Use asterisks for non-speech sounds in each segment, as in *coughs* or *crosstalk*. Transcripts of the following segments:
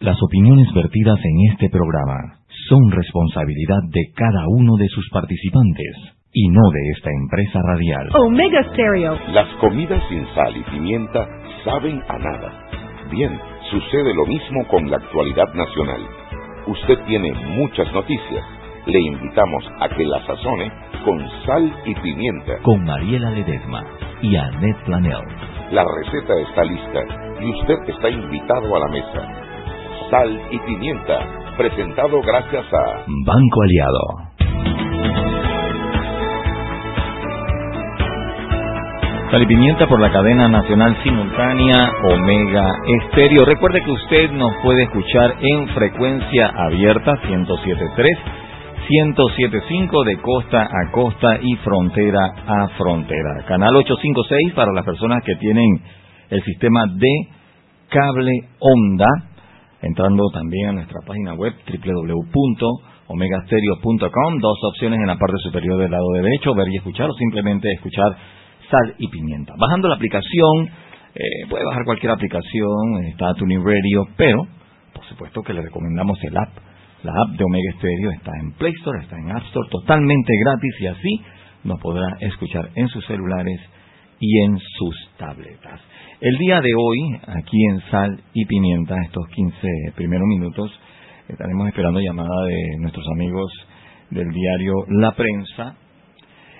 Las opiniones vertidas en este programa son responsabilidad de cada uno de sus participantes y no de esta empresa radial. Omega Stereo. Las comidas sin sal y pimienta saben a nada. Bien, sucede lo mismo con la actualidad nacional. Usted tiene muchas noticias. Le invitamos a que la sazone con sal y pimienta. Con Mariela Ledesma y Annette Planel. La receta está lista y usted está invitado a la mesa. Sal y Pimienta, presentado gracias a Banco Aliado. Sal y Pimienta por la cadena nacional simultánea Omega Estéreo. Recuerde que usted nos puede escuchar en frecuencia abierta 1073, 1075 de costa a costa y frontera a frontera. Canal 856 para las personas que tienen el sistema de cable onda entrando también a nuestra página web www.omegastereo.com, dos opciones en la parte superior del lado derecho, ver y escuchar o simplemente escuchar sal y pimienta. Bajando la aplicación, eh, puede bajar cualquier aplicación, está Tuning Radio, pero por supuesto que le recomendamos el app. La app de Omega Stereo está en Play Store, está en App Store, totalmente gratis y así nos podrá escuchar en sus celulares y en sus tabletas. El día de hoy, aquí en Sal y Pimienta, estos 15 primeros minutos, estaremos esperando llamada de nuestros amigos del diario La Prensa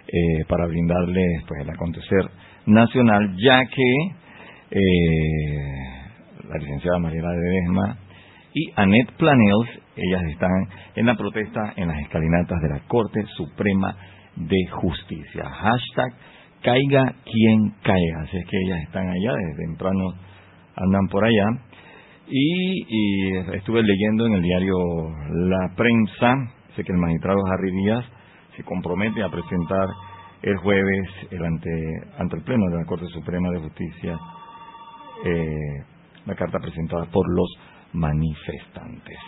eh, para brindarles pues, el acontecer nacional, ya que eh, la licenciada Mariela Ledesma y Annette Planels, ellas están en la protesta en las escalinatas de la Corte Suprema de Justicia. Hashtag caiga quien caiga. Así es que ellas están allá, desde temprano andan por allá. Y, estuve leyendo en el diario La Prensa, sé que el magistrado Harry Díaz se compromete a presentar el jueves ante, ante el Pleno de la Corte Suprema de Justicia eh, la carta presentada por los manifestantes.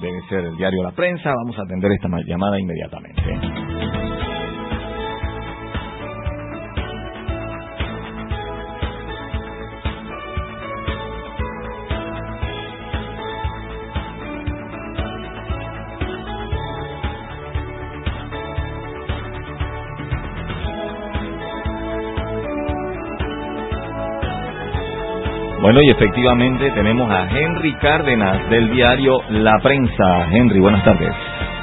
Debe ser el diario La Prensa, vamos a atender esta llamada inmediatamente. Bueno, y efectivamente tenemos a Henry Cárdenas del diario La Prensa. Henry, buenas tardes.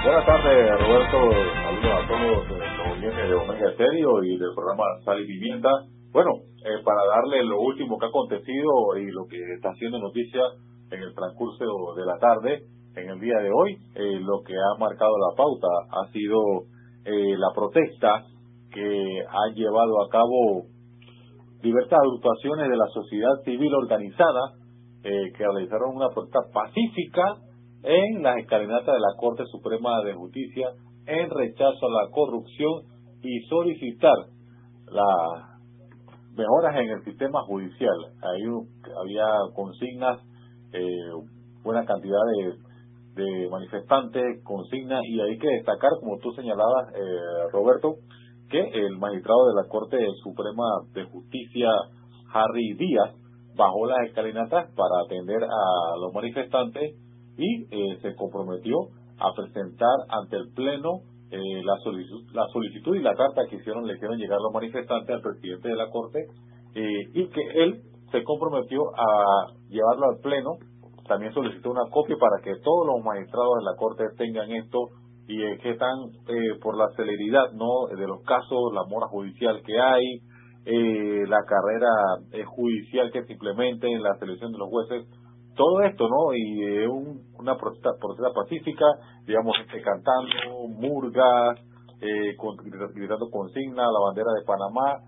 Buenas tardes, Roberto. Saludos a todos los oyentes de Omega Estéreo y del programa Sal y Pimienta. Bueno, eh, para darle lo último que ha acontecido y lo que está haciendo noticia en el transcurso de la tarde, en el día de hoy, eh, lo que ha marcado la pauta ha sido eh, la protesta que ha llevado a cabo diversas agrupaciones de la sociedad civil organizada eh, que realizaron una protesta pacífica en las escalinatas de la Corte Suprema de Justicia en rechazo a la corrupción y solicitar las mejoras en el sistema judicial. Ahí había consignas, eh, buena cantidad de, de manifestantes, consignas, y hay que destacar, como tú señalabas, eh, Roberto, que el magistrado de la Corte Suprema de Justicia, Harry Díaz, bajó las escalinatas para atender a los manifestantes y eh, se comprometió a presentar ante el Pleno eh, la, solicitud, y la carta que hicieron, le hicieron llegar los manifestantes al presidente de la Corte eh, y que él se comprometió a llevarlo al Pleno. También solicitó una copia para que todos los magistrados de la Corte tengan esto y es que están eh, por la celeridad no de los casos la mora judicial que hay eh, la carrera eh, judicial que se implemente en la selección de los jueces. Todo esto no y eh, un, una protesta, protesta, pacífica digamos este cantando murgas eh, con, gritando consigna la bandera de Panamá.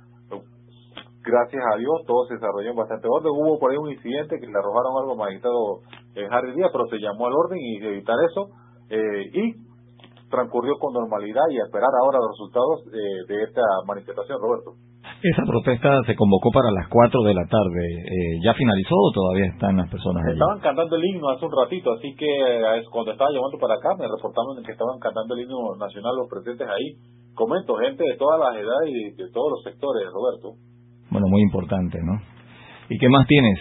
Gracias a Dios todo se desarrolló bastante orden. Hubo por ahí un incidente que le arrojaron algo al magistrado Harry Díaz pero se llamó al orden y evitar eso y transcurrió con normalidad y a esperar ahora los resultados de, esta manifestación, Roberto. Esa protesta se convocó para las 4 de la tarde. Eh, ¿Ya finalizó o todavía están las personas ahí? Estaban cantando el himno hace un ratito, así que eh, cuando estaba llamando para acá me reportaron que estaban cantando el himno nacional los presentes ahí. Comento, gente de todas las edades y de todos los sectores, Roberto. Bueno, muy importante, ¿no? ¿Y qué más tienes?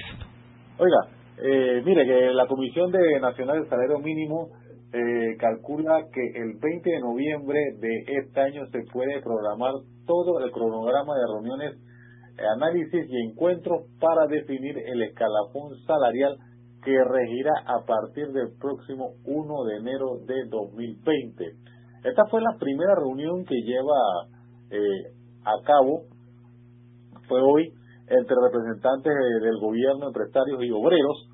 Oiga, eh, mire que la Comisión de Nacional del Salario Mínimo eh, calcula que el 20 de noviembre de este año se puede programar todo el cronograma de reuniones, análisis y encuentros para definir el escalafón salarial que regirá a partir del próximo 1 de enero de 2020. Esta fue la primera reunión que lleva eh, a cabo, fue hoy, entre representantes del gobierno, empresarios y obreros,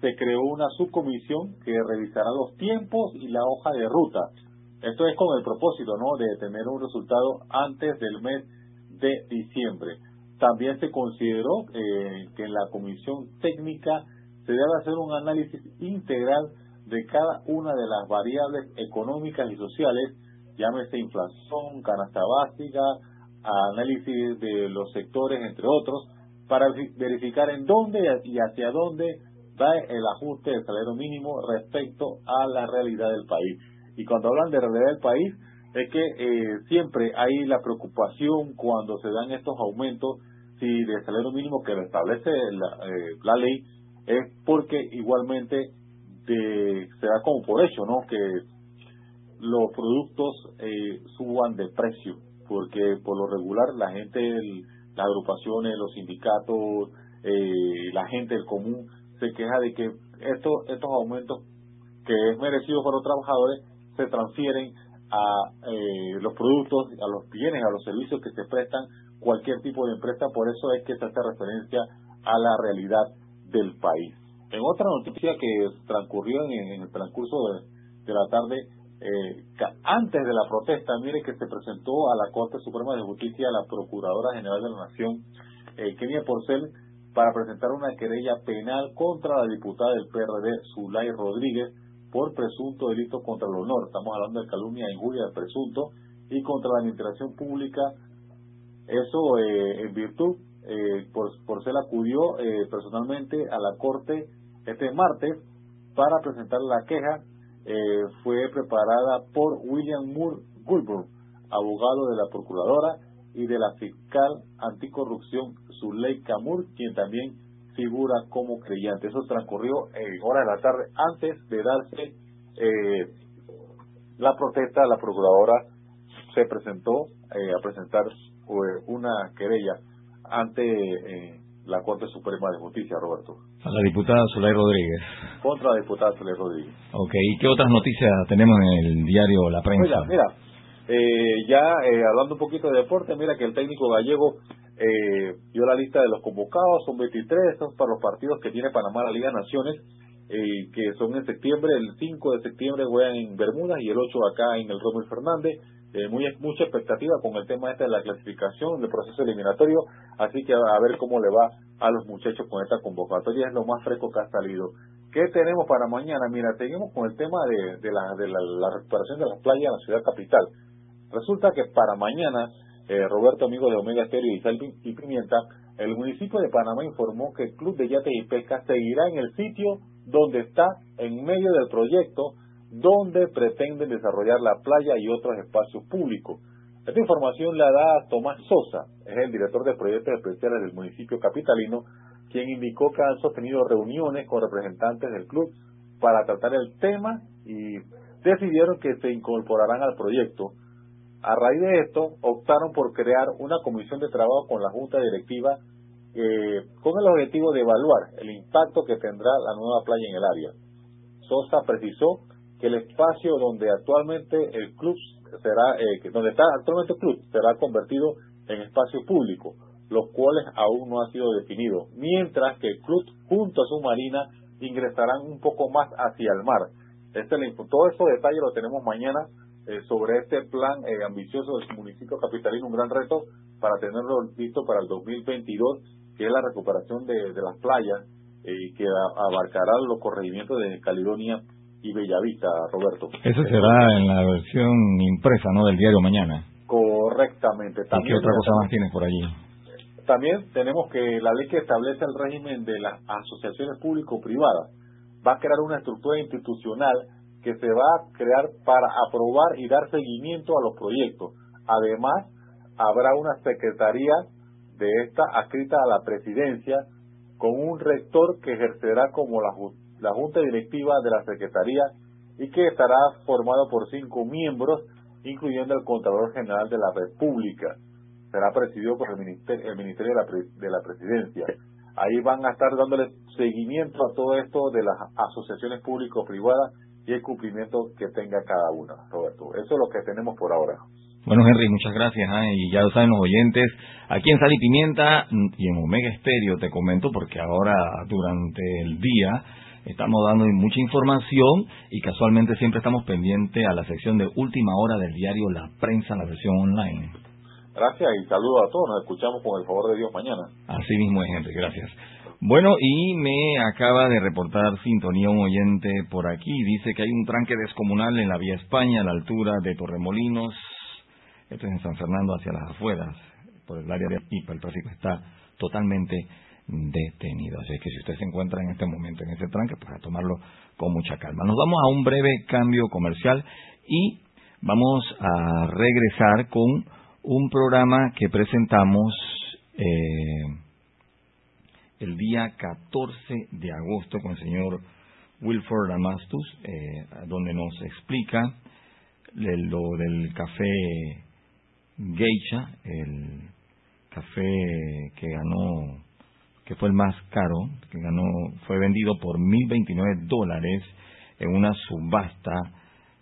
se creó una subcomisión que revisará los tiempos y la hoja de ruta. Esto es con el propósito ¿no? de tener un resultado antes del mes de diciembre. También se consideró eh, que en la comisión técnica se debe hacer un análisis integral de cada una de las variables económicas y sociales, llámese inflación, canasta básica, análisis de los sectores, entre otros, para verificar en dónde y hacia dónde el ajuste del salario mínimo respecto a la realidad del país. Y cuando hablan de realidad del país, es que eh, siempre hay la preocupación cuando se dan estos aumentos, si del salario mínimo que establece la, eh, la ley, es porque igualmente de, se da como por hecho, ¿no? Que los productos eh, suban de precio, porque por lo regular la gente, las agrupaciones, los sindicatos, eh, la gente del común se queja de que estos estos aumentos que es merecido por los trabajadores se transfieren a eh, los productos, a los bienes, a los servicios que se prestan cualquier tipo de empresa, por eso es que se hace referencia a la realidad del país. En otra noticia que transcurrió en, el transcurso de, la tarde, eh, antes de la protesta, mire que se presentó a la Corte Suprema de Justicia la Procuradora General de la Nación, eh, Kenia Porcel, para presentar una querella penal contra la diputada del PRD, Zulay Rodríguez, por presunto delito contra el honor. Estamos hablando de calumnia injuria de presunto y contra la administración pública. Eso eh, en virtud eh, por, por ser acudió eh, personalmente a la corte este martes para presentar la queja. Eh, fue preparada por William Moore Goulburn, abogado de la procuradora y de la fiscal anticorrupción Zuleika Moore, quien también figura como creyente. Eso transcurrió en hora de la tarde antes de darse eh, la protesta. La procuradora se presentó a presentar una querella ante eh, la Corte Suprema de Justicia, Roberto. A la diputada Zulay Rodríguez. Contra la diputada Zulay Rodríguez. Ok, ¿y qué otras noticias tenemos en el diario La Prensa? Mira, mira eh, ya eh, hablando un poquito de deporte, mira que el técnico gallego eh, dio la lista de los convocados, son 23, son para los partidos que tiene Panamá la Liga Naciones, eh, que son en septiembre, el 5 de septiembre juegan en Bermudas y el 8 acá en el Romel Fernández eh, muy, mucha expectativa con el tema este de la clasificación del proceso eliminatorio, así que a, ver cómo le va a los muchachos con esta convocatoria, es lo más fresco que ha salido. ¿Qué tenemos para mañana? Mira, seguimos con el tema de, de, la, de la, recuperación de las playas en la ciudad capital. Resulta que para mañana, eh, Roberto, amigo de Omega Estéreo y Sal y Pimienta, el municipio de Panamá informó que el Club de Yates y Pesca seguirá en el sitio donde está en medio del proyecto donde pretenden desarrollar la playa y otros espacios públicos. Esta información la da Tomás Sosa, es el director de proyectos especiales del municipio capitalino, quien indicó que han sostenido reuniones con representantes del club para tratar el tema y decidieron que se incorporarán al proyecto. A raíz de esto, optaron por crear una comisión de trabajo con la Junta Directiva eh, con el objetivo de evaluar el impacto que tendrá la nueva playa en el área. Sosa precisó que el espacio donde actualmente el club será, eh, donde está actualmente el club será convertido en espacio público, los cuales aún no ha sido definido, mientras que el club junto a su marina ingresarán un poco más hacia el mar. Este, todo esos detalles lo tenemos mañana eh, sobre este plan eh, ambicioso del municipio capitalino, un gran reto para tenerlo listo para el 2022, que es la recuperación de, de las playas y que abarcará los corregimientos de Caledonia y Bellavista, Roberto. Eso será en la versión impresa, ¿no? Del diario Mañana. Correctamente. También, ¿Y qué otra cosa más tienes por allí? También tenemos que la ley que establece el régimen de las asociaciones público-privadas va a crear una estructura institucional que se va a crear para aprobar y dar seguimiento a los proyectos. Además, habrá una secretaría de esta adscrita a la presidencia con un rector que ejercerá como la, la junta directiva de la Secretaría y que estará formado por cinco miembros, incluyendo el Contralor General de la República. Será presidido por el Ministerio, el ministerio de, la, de la Presidencia. Ahí van a estar dándole seguimiento a todo esto de las asociaciones público-privadas y el cumplimiento que tenga cada una, Roberto. Eso es lo que tenemos por ahora. Bueno, Henry, muchas gracias. ¿eh? Y ya lo saben los oyentes, aquí en Sal y Pimienta y en Omega Estéreo te comento porque ahora durante el día estamos dando mucha información y casualmente siempre estamos pendientes a la sección de última hora del diario La Prensa, la versión online. Gracias y saludos a todos. Nos escuchamos con el favor de Dios mañana. Así mismo es, Henry. Gracias. Bueno, y me acaba de reportar sintonía un oyente por aquí. Dice que hay un tranque descomunal en la vía España a la altura de Torremolinos. Esto es en San Fernando hacia las afueras, por el área de IPA. El tráfico está totalmente detenido. Así que si usted se encuentra en este momento en ese tranque, pues a tomarlo con mucha calma. Nos vamos a un breve cambio comercial y vamos a regresar con un programa que presentamos eh, el día 14 de agosto con el señor Wilford Amastus, eh, donde nos explica lo del café Geisha, el café que ganó, que fue el más caro, que ganó, fue vendido por 1.029 dólares en una subasta.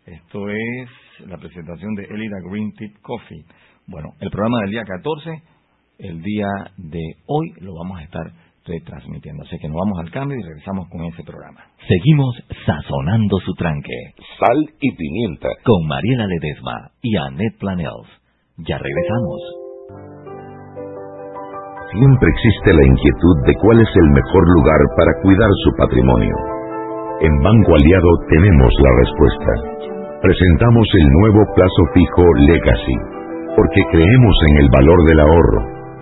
Esto es la presentación de Elida Green Tea Coffee. Bueno, el programa del día 14, el día de hoy lo vamos a estar retransmitiendo. Así que nos vamos al cambio y regresamos con ese programa. Seguimos sazonando su tranque. Sal y pimienta. Con Mariela Ledesma y Annette Planels. Ya regresamos. Siempre existe la inquietud de cuál es el mejor lugar para cuidar su patrimonio. En Banco Aliado tenemos la respuesta. Presentamos el nuevo plazo fijo Legacy porque creemos en el valor del ahorro,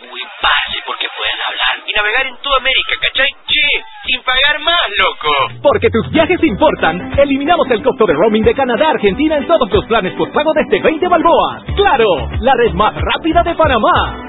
Uy, parce, porque pueden hablar y navegar en toda América, ¿cachai? Che, sin pagar más, loco. Porque tus viajes importan, eliminamos el costo de roaming de Canadá a Argentina en todos los planes pago desde 20 balboas. ¡Claro! La red más rápida de Panamá.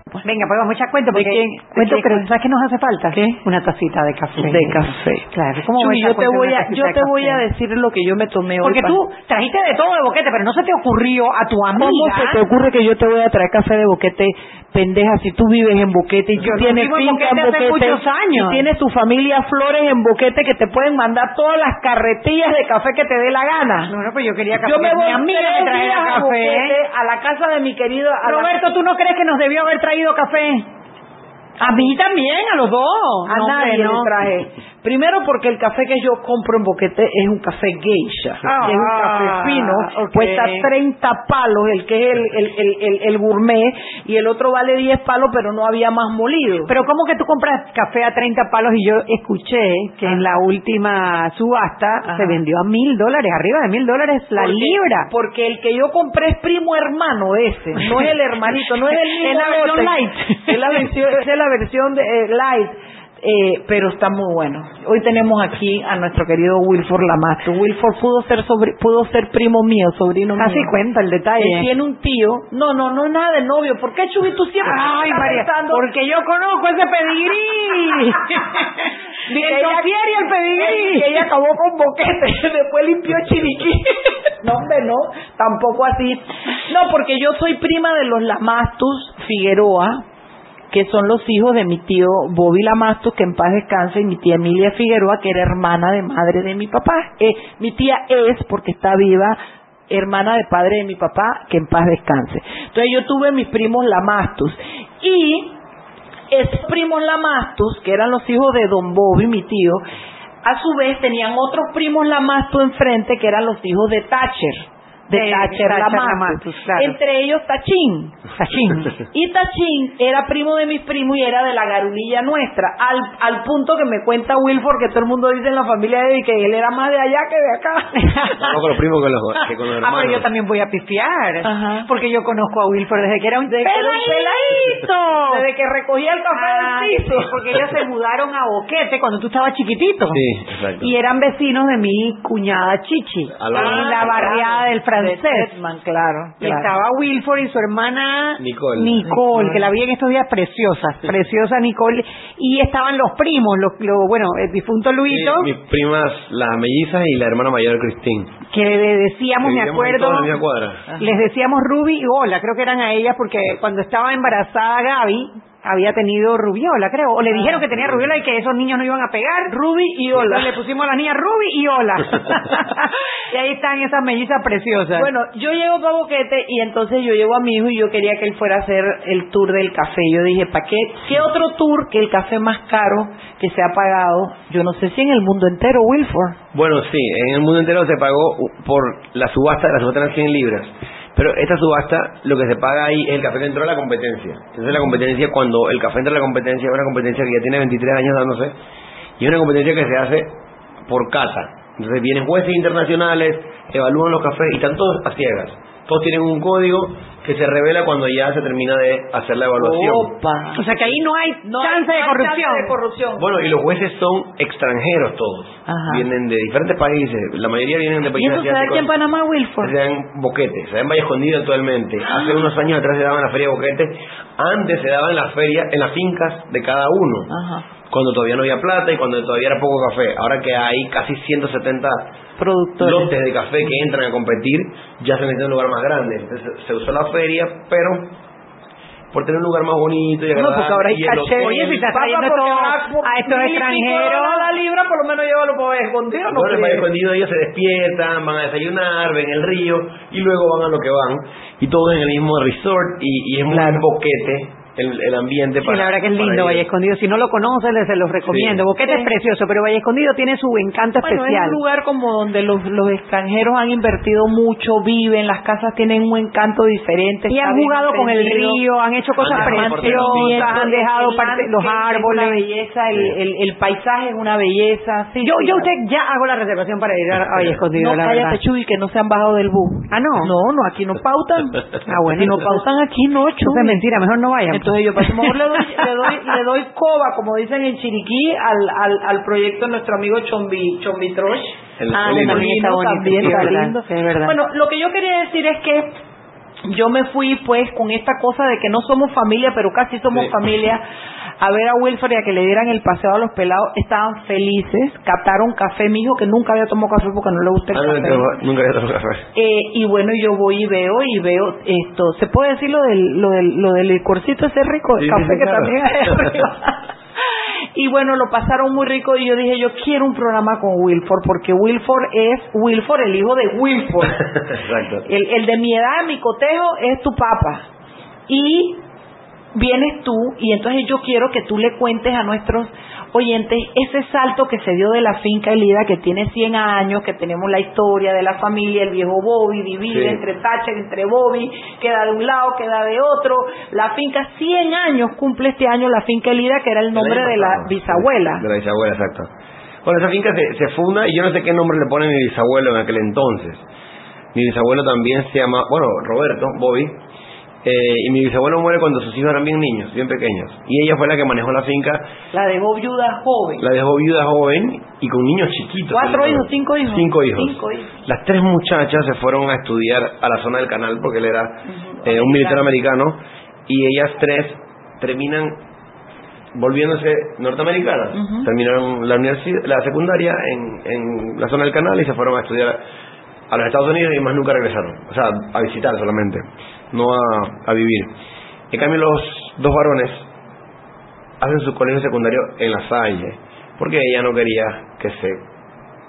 Venga, pues mucha cuento porque cuento, pero ¿sabes qué nos hace falta? ¿Qué? Una tacita de café. De café. Claro. ¿Cómo yo te voy a yo te voy a decir lo que yo me tomé hoy. Porque tú trajiste de todo de boquete, pero no se te ocurrió a tu amiga. ¿Cómo se te ocurre que yo te voy a traer café de boquete? Pendeja, si tú vives en Boquete y tú tienes finca en Boquete, muchos años. y tienes tu familia Flores en Boquete que te pueden mandar todas las carretillas de café que te dé la gana. No, no, pues yo quería café. Yo me voy a mí me traer café a la casa de mi querido Roberto, ¿tú no crees que nos debió haber traído café? A mí también, a los dos. A nadie no. traje. Primero porque el café que yo compro en Boquete es un café geisha, Ah, es un café fino, ok. cuesta 30 palos, el que es el, el, el, el- gourmet, y el otro vale 10 palos, pero no había más molido. Pero ¿cómo que tú compras café a 30 palos y yo escuché que en la última subasta se vendió a mil dólares, arriba de mil dólares la Porque- libra? Porque el que yo compré es primo hermano ese, no es el hermanito, no es el *laughs* mismo Es la versión light. Es la versión, es la versión de eh, light. Eh, pero está muy bueno. Hoy tenemos aquí a nuestro querido Wilford Lamasto. Wilford pudo ser sobri- pudo ser primo mío, sobrino mío. Así cuenta el detalle. Él tiene un tío. No, no, no es nada de novio. ¿Por qué, Chubi, tú siempre Ay, estás María, pensando- porque yo conozco ese pedigrí. *laughs* El dossier y el pedigrí. que ella acabó con boquete, *laughs* después limpió chiriquí. *laughs* No, hombre, no, tampoco así. No, porque yo soy prima de los Lamastus Figueroa, que son los hijos de mi tío Bobby Lamastus, que en paz descanse, y mi tía Emilia Figueroa, que era hermana de madre de mi papá. Eh, mi tía es, porque está viva, hermana de padre de mi papá, que en paz descanse. Entonces yo tuve mis primos Lamastus. Y esos primos Lamastus, que eran los hijos de Don Bobby, mi tío, a su vez tenían otros primos Lamastus enfrente, que eran los hijos de Thatcher. De De Thatcher, Thatcher claro. Entre ellos Tachín. Tachín. *laughs* Y Tachín era primo de mis primos y era de la garulilla nuestra, al, al punto que me cuenta Wilford que todo el mundo dice en la familia de él que él era más de allá que de acá. *laughs* No con los primos que, los, que con los Ah, hermanos. pero yo también voy a pifiar. Ajá. Porque yo conozco a Wilford desde que era un Desde peladito. *laughs* Desde que recogía el café Ah, del piso. porque ellos se mudaron a Boquete cuando tú estabas chiquitito. Sí, exacto. Y eran vecinos de mi cuñada Chichi, en la barriada del claro. Y claro. estaba Wilford y su hermana Nicole. Nicole, que la vi en estos días preciosa, preciosa Nicole. Y estaban los primos, los, los- bueno, el difunto Luito, mis primas, las mellizas y la hermana mayor Cristín. que le decíamos, me acuerdo, les decíamos Ruby y Ola, creo que eran a ellas porque cuando estaba embarazada Gaby había tenido rubiola, creo, o le dijeron que tenía rubiola y que esos niños no iban a pegar. Ruby y Ola. Entonces le pusimos a las niñas Ruby y Ola. *laughs* y ahí están esas mellizas preciosas. Bueno, yo llego para Boquete y entonces yo llevo a mi hijo y yo quería que él fuera a hacer el tour del café. Yo dije, ¿para qué? ¿Qué otro tour que el café más caro que se ha pagado? Yo no sé si en el mundo entero, Wilford. Bueno, sí, en el mundo entero se pagó por la subasta, la subasta eran 100 libras. Pero esta subasta, lo que se paga ahí es el café que entró a la competencia. Entonces la competencia, cuando el café entra a la competencia, es una competencia que ya tiene 23 años dándose, y es una competencia que se hace por cata. Entonces vienen jueces internacionales, evalúan los cafés y están todos a ciegas. Todos tienen un código que se revela cuando ya se termina de hacer la evaluación. Opa. o sea que ahí no hay No chance hay- de no hay corrupción. chance de corrupción. Bueno, y los jueces son extranjeros todos. Ajá. Vienen de diferentes países. La mayoría vienen de ¿Y países eso se da aquí en. Panamá, Wilford? Se dan boquete, se da en Valle Escondido actualmente. Hace unos años atrás se daba en la feria de boquete. Antes se daba en la feria, en las fincas de cada uno. Ajá. Cuando todavía no había plata y cuando todavía era poco café. Ahora que hay casi 170 Productores. lotes de café que entran a competir, ya se metió en un lugar más grande. Entonces se usó la feria, pero por tener un lugar más bonito y No, agradable. porque ahora hay caché. Oye, si estás trayendo todo a estos extranjeros. dólares la libra, por lo menos llévalo para ver escondido. No Bueno, en. Valle Escondido ellos se despiertan, van a desayunar, ven el río y luego van a lo que van. Y todos en el mismo resort y, y es muy boquete el, el ambiente Sí, para la verdad que es lindo. Valle Escondido. Si no lo conocen, les se los recomiendo. Sí. Boquete Sí. es precioso, pero Valle Escondido tiene su encanto Bueno, es especial. un lugar como donde los, los extranjeros han invertido mucho, viven, las casas tienen un encanto diferente. Y han jugado con el río, han hecho cosas Han preciosas, han dejado parte, los landscape Es una árboles. belleza, el, el, el paisaje es una belleza. Sí, Yo, sí, yo usted ya hago la reservación para ir a Valle Escondido, No, la cállate, verdad. Chuy, que no se han bajado del bus. Ah, no. No, no, aquí no *laughs* pautan. Ah, bueno. Si no pautan aquí, no, Chuy. Es mentira, mejor no vayan. Entonces yo, pues, a lo mejor le doy, le doy, le doy coba, como dicen en Chiriquí, al, al, al proyecto de nuestro amigo Chombi, Chombi Trosh. El- Ah, el. También está bonito, también sí, está lindo. sí, es verdad. Bueno, lo que yo quería decir es que yo me fui pues con esta cosa de que no somos familia, pero casi somos Sí. familia, a ver a Wilfred y a que le dieran el paseo a los pelados. Estaban felices, cataron café, mi hijo que nunca había tomado café porque no le gusta el Ah, café. nunca había tomado café. Eh, y bueno, yo voy y veo y veo esto. ¿Se puede decir lo del, lo del, lo del licorcito ese rico? El Sí, café sí, que claro. también hay arriba. *laughs* Y bueno, lo pasaron muy rico y yo dije, yo quiero un programa con Wilford, porque Wilford es Wilford, el hijo de Wilford. *laughs* Exacto. El, el de mi edad, mi cotejo, es tu papá. Y vienes tú y entonces yo quiero que tú le cuentes a nuestros oyentes ese salto que se dio de la finca Elida, que tiene 100 años, que tenemos la historia de la familia, el viejo Bobby divide Sí. entre Thatcher, entre Bobby, queda de un lado, queda de otro. La finca, 100 años cumple este año la finca Elida, que era el nombre de la bisabuela. De la bisabuela, exacto. Bueno, esa finca se, se funda y yo no sé qué nombre le pone mi bisabuelo en aquel entonces. Mi bisabuelo también se llama, bueno, Roberto, Bobby. Eh, y mi bisabuelo muere cuando sus hijos eran bien niños, bien pequeños. Y ella fue la que manejó la finca, La dejó viuda joven. la dejó viuda joven y con niños chiquitos. ¿Cuatro hijos, cinco hijos? Cinco hijos. Cinco hijos. Las tres muchachas se fueron a estudiar a la zona del canal porque él era eh, un militar americano y ellas tres terminan volviéndose norteamericanas. Terminaron la universidad, la secundaria en, en la zona del canal y se fueron a estudiar a los Estados Unidos y más nunca regresaron. O sea, a visitar solamente, no a, a vivir. En cambio, los dos varones hacen su colegio secundario en La Salle porque ella no quería que se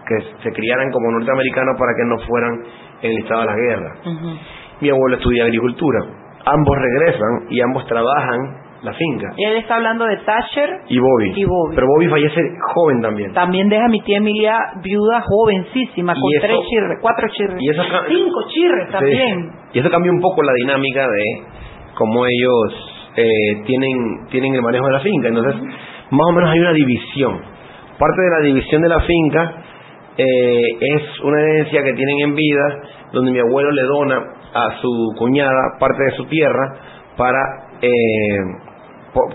que se criaran como norteamericanos para que no fueran enlistados a la guerra. Ujú. Mi abuelo estudia agricultura. Ambos regresan y ambos trabajan la finca. Y él está hablando de Thatcher. Y Bobby. Y Bobby. Pero Bobby fallece joven también. También deja a mi tía Emilia viuda jovencísima, con eso- tres chirres, cuatro chirres. y eso Cinco chirres Sí. también. Y eso cambia un poco la dinámica de cómo ellos eh, tienen, tienen el manejo de la finca. Entonces, más o menos hay una división. Parte de la división de la finca eh, es una herencia que tienen en vida, donde mi abuelo le dona a su cuñada parte de su tierra para eh,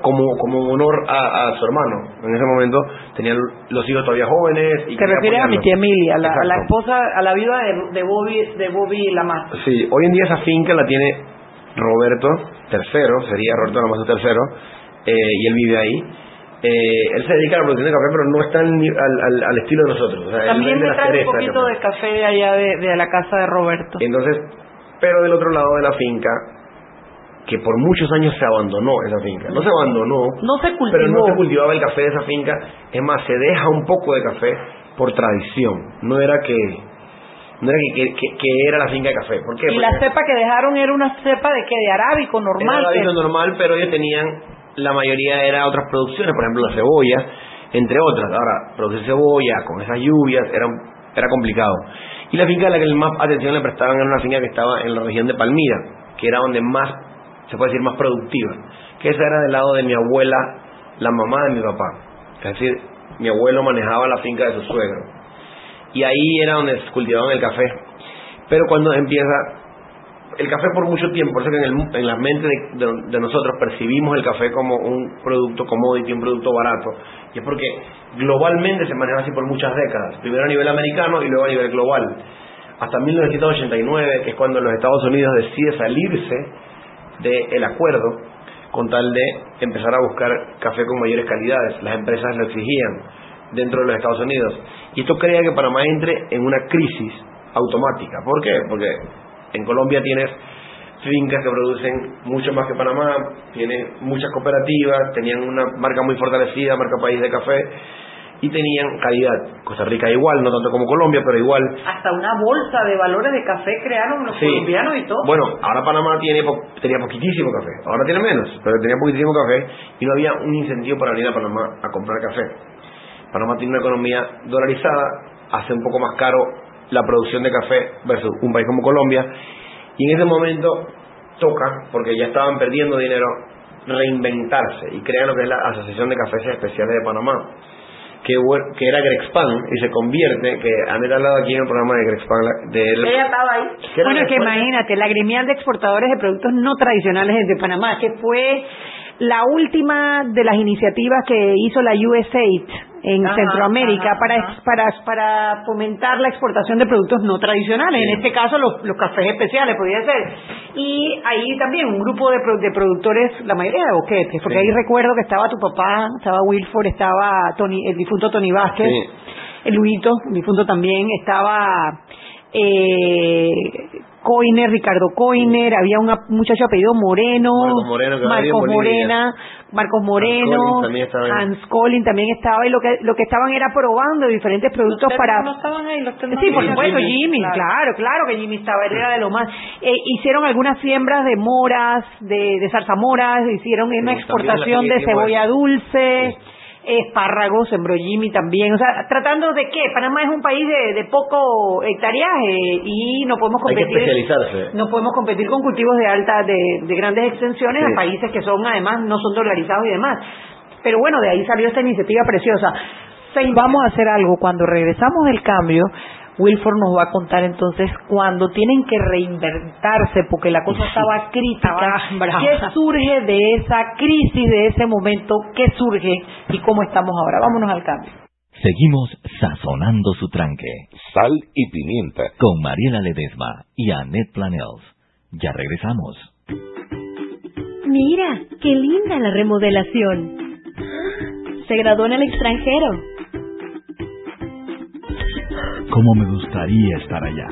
como, como un honor a, a su hermano. En ese momento tenían los hijos todavía jóvenes. Y Te refieres a mi tía Emilia, a la, a la esposa, a la viuda de, de Bobby, de Bobby Lamar. Sí, hoy en día esa finca la tiene Roberto III, sería Roberto Lamassu III, eh, y él vive ahí. Eh, él se dedica a la producción de café, pero no está al, al, al- estilo de nosotros. O sea, También me trae un poquito café. de café de allá de, de la casa de Roberto. Entonces, pero del otro lado de la finca, que por muchos años se abandonó esa finca. No se abandonó, No se cultivó. pero no se cultivaba el café de esa finca. Es más, se deja un poco de café por tradición. No era que no era que, que- que- era la finca de café. ¿Por qué? Y la Porque- cepa que dejaron era una cepa de que de arábico normal. Era que- arábico normal, pero ellos tenían, la mayoría era otras producciones, por ejemplo la cebolla, entre otras. Ahora, producir cebolla con esas lluvias era, era complicado. Y la finca a la que más atención le prestaban era una finca que estaba en la región de Palmira, que era donde más, se puede decir, más productiva. Que esa era del lado de mi abuela, la mamá de mi papá. Es decir, mi abuelo manejaba la finca de su suegro. Y ahí era donde se cultivaban el café. Pero cuando empieza el café por mucho tiempo, por eso que en, el en la mente de nosotros percibimos el café como un producto commodity, un producto barato, y es porque globalmente se maneja así por muchas décadas, primero a nivel americano y luego a nivel global. Hasta 1989, que es cuando los Estados Unidos decide salirse del acuerdo con tal de empezar a buscar café con mayores calidades. Las empresas lo exigían dentro de los Estados Unidos. Y esto crea que Panamá entre en una crisis automática. ¿Por qué? Porque en Colombia tienes fincas que producen mucho más que Panamá, tienen muchas cooperativas, tenían una marca muy fortalecida, marca país de café, y tenían calidad. Costa Rica igual, no tanto como Colombia, pero igual. Hasta una bolsa de valores de café crearon los Sí. colombianos y todo. Bueno, ahora Panamá tiene po- tenía poquitísimo café, ahora tiene menos, pero tenía poquitísimo café y no había un incentivo para venir a Panamá a comprar café. Panamá tiene una economía dolarizada, hace un poco más caro la producción de café versus un país como Colombia y en ese momento toca, porque ya estaban perdiendo dinero, reinventarse y crean lo que es la Asociación de Cafés Especiales de Panamá. Que, que era Grexpan y se convierte, que han hablado aquí en el programa de Grexpan, de Ella estaba ahí. ¿Qué era Bueno, que imagínate, la gremial de exportadores de productos no tradicionales de Panamá, que fue la última de las iniciativas que hizo la USAID en Ajá, Centroamérica ajá, para, ajá. para para fomentar la exportación de productos no tradicionales, en este caso los, los cafés especiales, podría ser. Y ahí también un grupo de, de productores, la mayoría de boquetes, porque Sí. ahí recuerdo que estaba tu papá, estaba Wilford, estaba Tony, el difunto Tony Vázquez, Sí. el Luito, el difunto también, estaba eh, Coiner, Ricardo Coiner, había un muchacho apellido Moreno, Marcos Moreno, que Marcos. Morena, Marcos Moreno. Hans Collins también estaba y lo que lo que estaban era probando diferentes productos para no estaban ahí, los Sí, por supuesto, Jimmy, claro, claro que Jimmy estaba, él era de lo más. Eh, hicieron algunas siembras de moras, de, de zarzamoras, hicieron una exportación la de cebolla dulce. Espárragos, embrollimi también, o sea, tratando de qué, Panamá es un país de, de poco hectareaje y no podemos Hay que competir, especializarse. no podemos competir con cultivos de alta, de, de grandes extensiones Sí. a países que son además no son dolarizados y demás. Pero bueno, de ahí salió esta iniciativa preciosa. Vamos a hacer algo. Cuando regresamos del cambio, Wilford nos va a contar entonces cuando tienen que reinventarse porque la cosa estaba crítica. ¿Qué surge de esa crisis, de ese momento? ¿Qué surge y cómo estamos ahora? Vámonos al cambio. Seguimos sazonando su tranque. Sal y pimienta. Con Mariela Ledesma y Annette Planels. Ya regresamos. Mira, qué linda la remodelación. Se graduó en el extranjero. ¿Cómo me gustaría estar allá?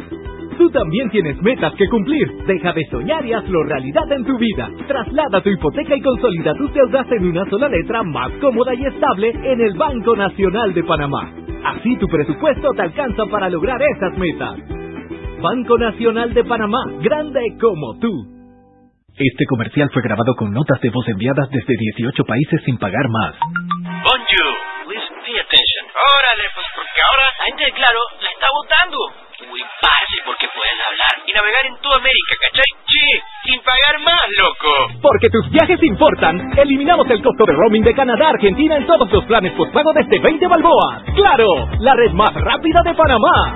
Tú también tienes metas que cumplir. Deja de soñar y hazlo realidad en tu vida. Traslada tu hipoteca y consolida tus deudas en una sola letra más cómoda y estable en el Banco Nacional de Panamá. Así tu presupuesto te alcanza para lograr esas metas. Banco Nacional de Panamá, grande como tú. Este comercial fue grabado con notas de voz enviadas desde 18 países sin pagar más. Bonjour, please pay attention. Órale, pues porque ahora la gente de Claro la está votando. Uy, parce, porque pueden hablar y navegar en toda América, ¿cachai? Sí, sin pagar más, loco. Porque tus viajes importan, eliminamos el costo de roaming de Canadá a Argentina en todos los planes postpago desde 20 balboas. ¡Claro! La red más rápida de Panamá.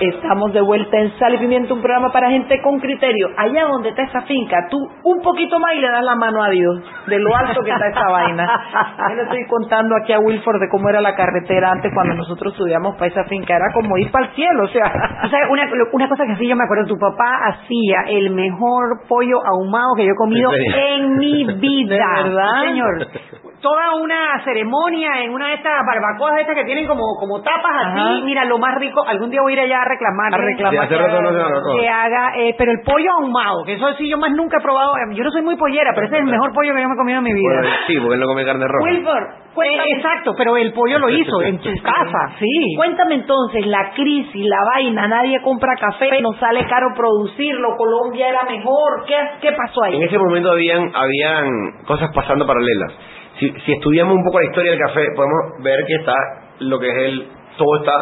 Estamos de vuelta en Sal y Pimienta, un programa para gente con criterio. Allá donde está esa finca, tú un poquito más y le das la mano a Dios, de lo alto que está esa *laughs* vaina. Yo le estoy contando aquí a Wilford de cómo era la carretera antes cuando nosotros estudiamos para esa finca. Era como ir para el cielo, o sea. *laughs* O sea, una, una cosa que sí yo me acuerdo, tu papá hacía el mejor pollo ahumado que yo he comido ¿En mi *laughs* vida. ¿De verdad? Sí, señor. Toda una ceremonia en una de estas barbacoas estas que tienen como, como tapas así. Ajá. Mira, lo más rico, algún día voy a ir allá a reclamar. A reclamar Sí, rato no barbacoa. Que haga, eh, pero el pollo ahumado, que eso sí yo más nunca he probado. Eh, Yo no soy muy pollera, pero ese es el mejor pollo que yo me he comido en mi vida. Bueno, sí, porque él no come carne roja. Wilford, eh, exacto, pero el pollo lo hizo en su casa, *laughs* sí. Cuéntame entonces, la crisis, la vaina, nadie compra café, nos sale caro producirlo, Colombia era mejor, ¿qué, qué pasó ahí? En ese momento habían, habían cosas pasando paralelas. Si, estudiamos un poco la historia del café, podemos ver que está lo que es el, todo está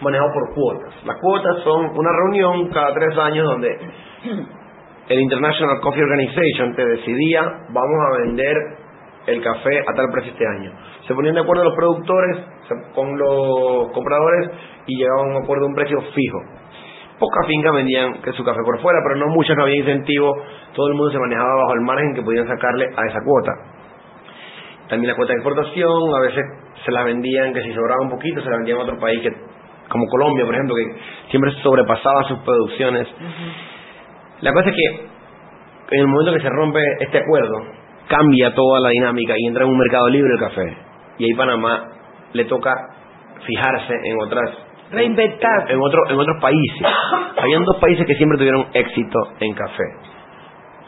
manejado por cuotas. Las cuotas son una reunión cada tres años donde el International Coffee Organization te decidía, vamos a vender el café a tal precio este año. Se ponían de acuerdo los productores con los compradores y llegaban a un acuerdo de un precio fijo. Pocas fincas vendían que su café por fuera, pero no muchas, no había incentivo. Todo el mundo se manejaba bajo el margen que podían sacarle a esa cuota. También la cuota de exportación, a veces se las vendían, que si sobraba un poquito, se la vendían a otro país, que como Colombia, por ejemplo, que siempre sobrepasaba sus producciones. La cosa es que en el momento que se rompe este acuerdo, cambia toda la dinámica y entra en un mercado libre el café. Y ahí Panamá le toca fijarse en otras Reinventarse. en, otro- en otros países. *coughs* Habían dos países que siempre tuvieron éxito en café.